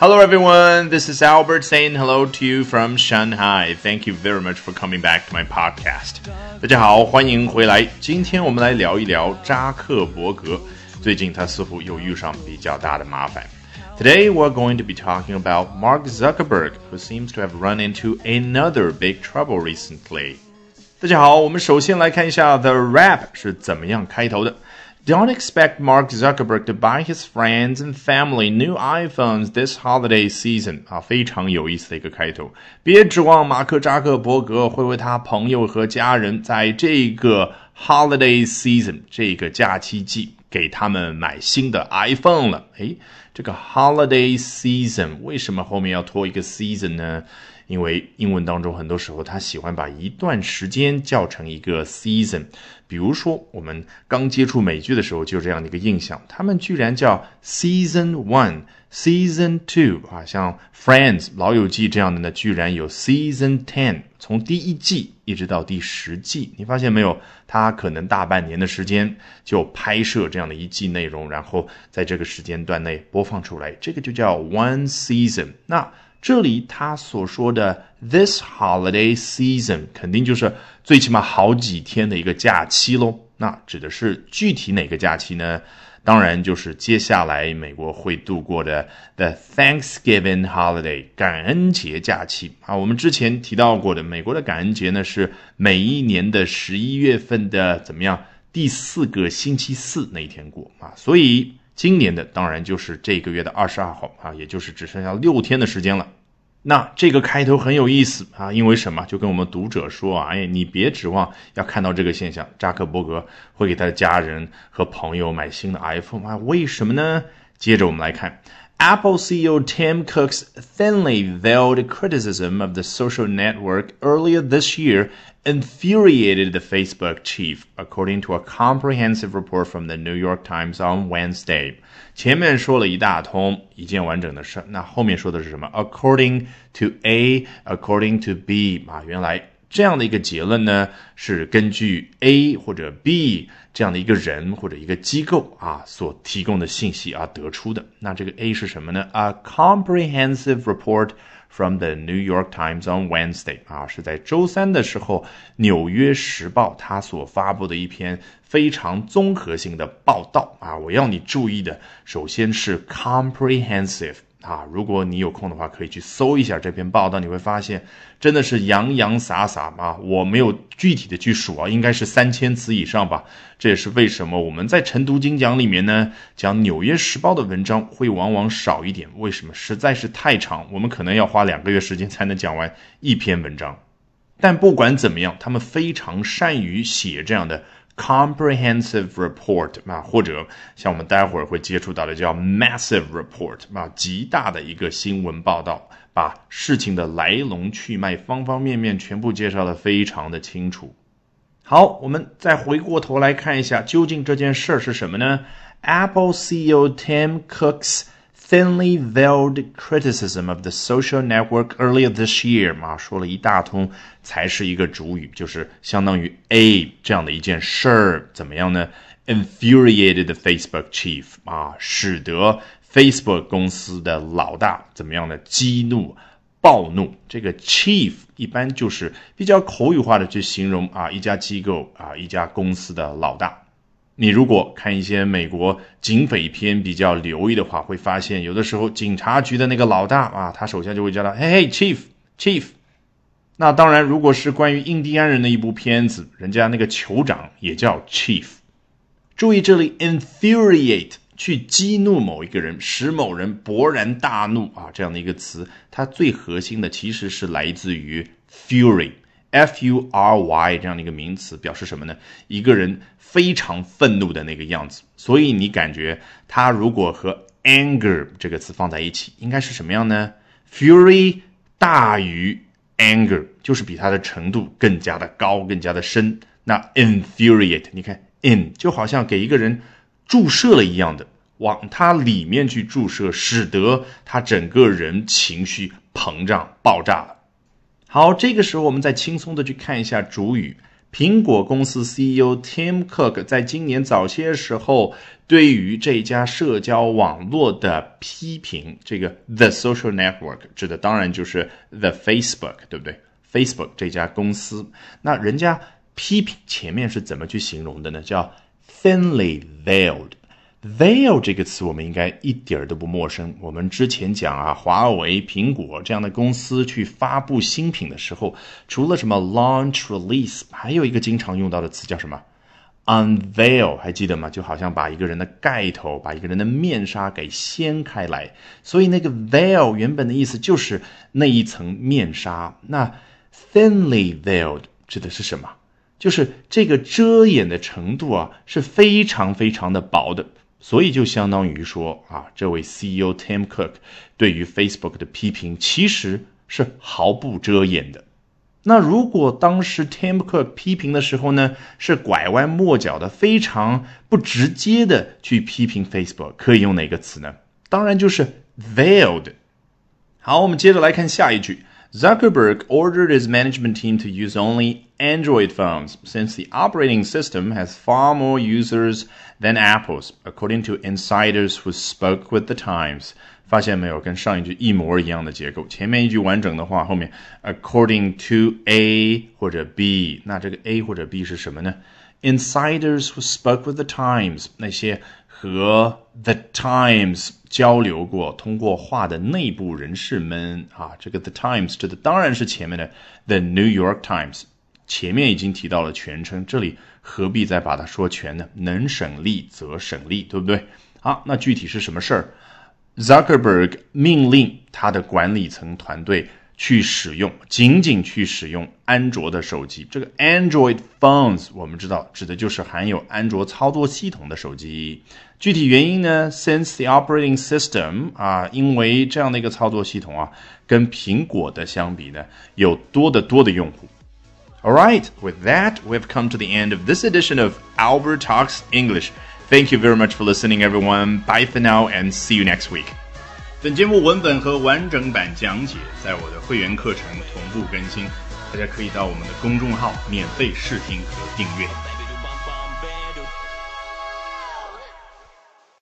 Hello, everyone. This is Albert saying hello to you from Shanghai. Thank you very much for coming back to my podcast. 大家好，欢迎回来。今天我们来聊一聊扎克伯格。最近他似乎又遇上比较大的麻烦。Today we're going to be talking about Mark Zuckerberg, who seems to have run into another big trouble recently. 大家好，我们首先来看一下 The Rap 是怎么样开头的。 don't expect Mark Zuckerberg to buy his friends and family new iPhones this holiday season 啊，非常有意思的一个开头。别指望马克扎克伯格会为他朋友和家人在这个 holiday season 这个假期季给他们买新的 iPhone 了。诶，这个 holiday season 为什么后面要拖一个 season 呢？ 因为英文当中很多时候他喜欢把一段时间叫成一个 season，比如说我们刚接触美剧的时候就这样的一个印象，他们居然叫 season one、season two 啊，像 Friends 老友记这样的呢，居然有 season ten，从第一季一直到第十季，你发现没有？他可能大半年的时间就拍摄这样的一季内容，然后在这个时间段内播放出来，这个就叫 one season。那这里他所说的 this holiday season 肯定就是最起码好几天的一个假期喽。那指的是具体哪个假期呢？当然就是接下来美国会度过的 the Thanksgiving holiday 感恩节假期啊。我们之前提到过的，美国的感恩节呢是每一年的十一月份的怎么样第四个星期四那一天过啊，所以。今年的当然就是这个月的二十二号啊，也就是只剩下六天的时间了。那这个开头很有意思啊，因为什么？就跟我们读者说啊，哎，你别指望要看到这个现象，扎克伯格会给他的家人和朋友买新的 iPhone 啊？为什么呢？接着我们来看。Apple CEO Tim Cook's thinly veiled criticism of the social network earlier this year infuriated the Facebook chief, according to a comprehensive report from the New York Times on Wednesday. 前面说了一大通一件完整的事，那后面说的是什么？According to A, according to B 啊，原来 这样的一个结论呢，是根据 A 或者 B 这样的一个人或者一个机构啊所提供的信息而得出的。那这个 A 是什么呢？A comprehensive report from the New York Times on Wednesday 啊，是在周三的时候，《纽约时报》它所发布的一篇非常综合性的报道啊。我要你注意的，首先是 comprehensive。啊，如果你有空的话，可以去搜一下这篇报道，你会发现真的是洋洋洒洒啊！我没有具体的去数啊，应该是三千词以上吧。这也是为什么我们在晨读精讲里面呢，讲《纽约时报》的文章会往往少一点。为什么？实在是太长，我们可能要花两个月时间才能讲完一篇文章。但不管怎么样，他们非常善于写这样的。Comprehensive report 啊，或者像我们待会儿会接触到的叫 massive report 啊，极大的一个新闻报道，把事情的来龙去脉、方方面面全部介绍的非常的清楚。好，我们再回过头来看一下，究竟这件事儿是什么呢？Apple CEO Tim Cook's thinly veiled criticism of the social network earlier this year 嘛，说了一大通，才是一个主语，就是相当于 A 这样的一件事儿，怎么样呢？infuriated the Facebook chief 啊，使得 Facebook 公司的老大怎么样呢？激怒、暴怒。这个 chief 一般就是比较口语化的去形容啊，一家机构啊，一家公司的老大。你如果看一些美国警匪片比较留意的话，会发现有的时候警察局的那个老大啊，他手下就会叫他嘿嘿 chief chief。那当然，如果是关于印第安人的一部片子，人家那个酋长也叫 chief。注意这里 infuriate 去激怒某一个人，使某人勃然大怒啊，这样的一个词，它最核心的其实是来自于 fury。F U R Y 这样的一个名词表示什么呢？一个人非常愤怒的那个样子。所以你感觉他如果和 anger 这个词放在一起，应该是什么样呢？Fury 大于 anger，就是比它的程度更加的高，更加的深。那 infuriate，你看 in 就好像给一个人注射了一样的，往他里面去注射，使得他整个人情绪膨胀、爆炸了。好，这个时候我们再轻松的去看一下主语苹果公司 CEO Tim Cook 在今年早些时候对于这家社交网络的批评，这个 The Social Network 指的当然就是 The Facebook，对不对？Facebook 这家公司，那人家批评前面是怎么去形容的呢？叫 thinly veiled。Veil 这个词我们应该一点儿都不陌生。我们之前讲啊，华为、苹果这样的公司去发布新品的时候，除了什么 launch、release，还有一个经常用到的词叫什么 unveil，还记得吗？就好像把一个人的盖头、把一个人的面纱给掀开来。所以那个 veil 原本的意思就是那一层面纱。那 thinly veiled 指的是什么？就是这个遮掩的程度啊，是非常非常的薄的。所以就相当于说啊，这位 CEO Tim Cook 对于 Facebook 的批评其实是毫不遮掩的。那如果当时 Tim Cook 批评的时候呢，是拐弯抹角的，非常不直接的去批评 Facebook，可以用哪个词呢？当然就是 veiled。好，我们接着来看下一句。Zuckerberg ordered his management team to use only Android phones since the operating system has far more users than Apple's, according to insiders who spoke with the Times. 发现没有，跟上一句一模一样的结构。前面一句完整的话，后面 according to A 或者 B，那这个 A 或者 B 是什么呢？Insiders who spoke with the Times，那些 和 The Times 交流过、通过话的内部人士们啊，这个 The Times 指的当然是前面的 The New York Times。前面已经提到了全称，这里何必再把它说全呢？能省力则省力，对不对？好，那具体是什么事儿？Zuckerberg 命令他的管理层团队。去使用，仅仅去使用安卓的手机。这个 Android phones 我们知道指的就是含有安卓操作系统的手机。具体原因呢？Since the operating system 啊，因为这样的一个操作系统啊，跟苹果的相比呢，有多得多的用户。All right, with that, we've come to the end of this edition of Albert Talks English. Thank you very much for listening, everyone. Bye for now, and see you next week. 本节目文本和完整版讲解在我的会员课程同步更新，大家可以到我们的公众号免费试听和订阅。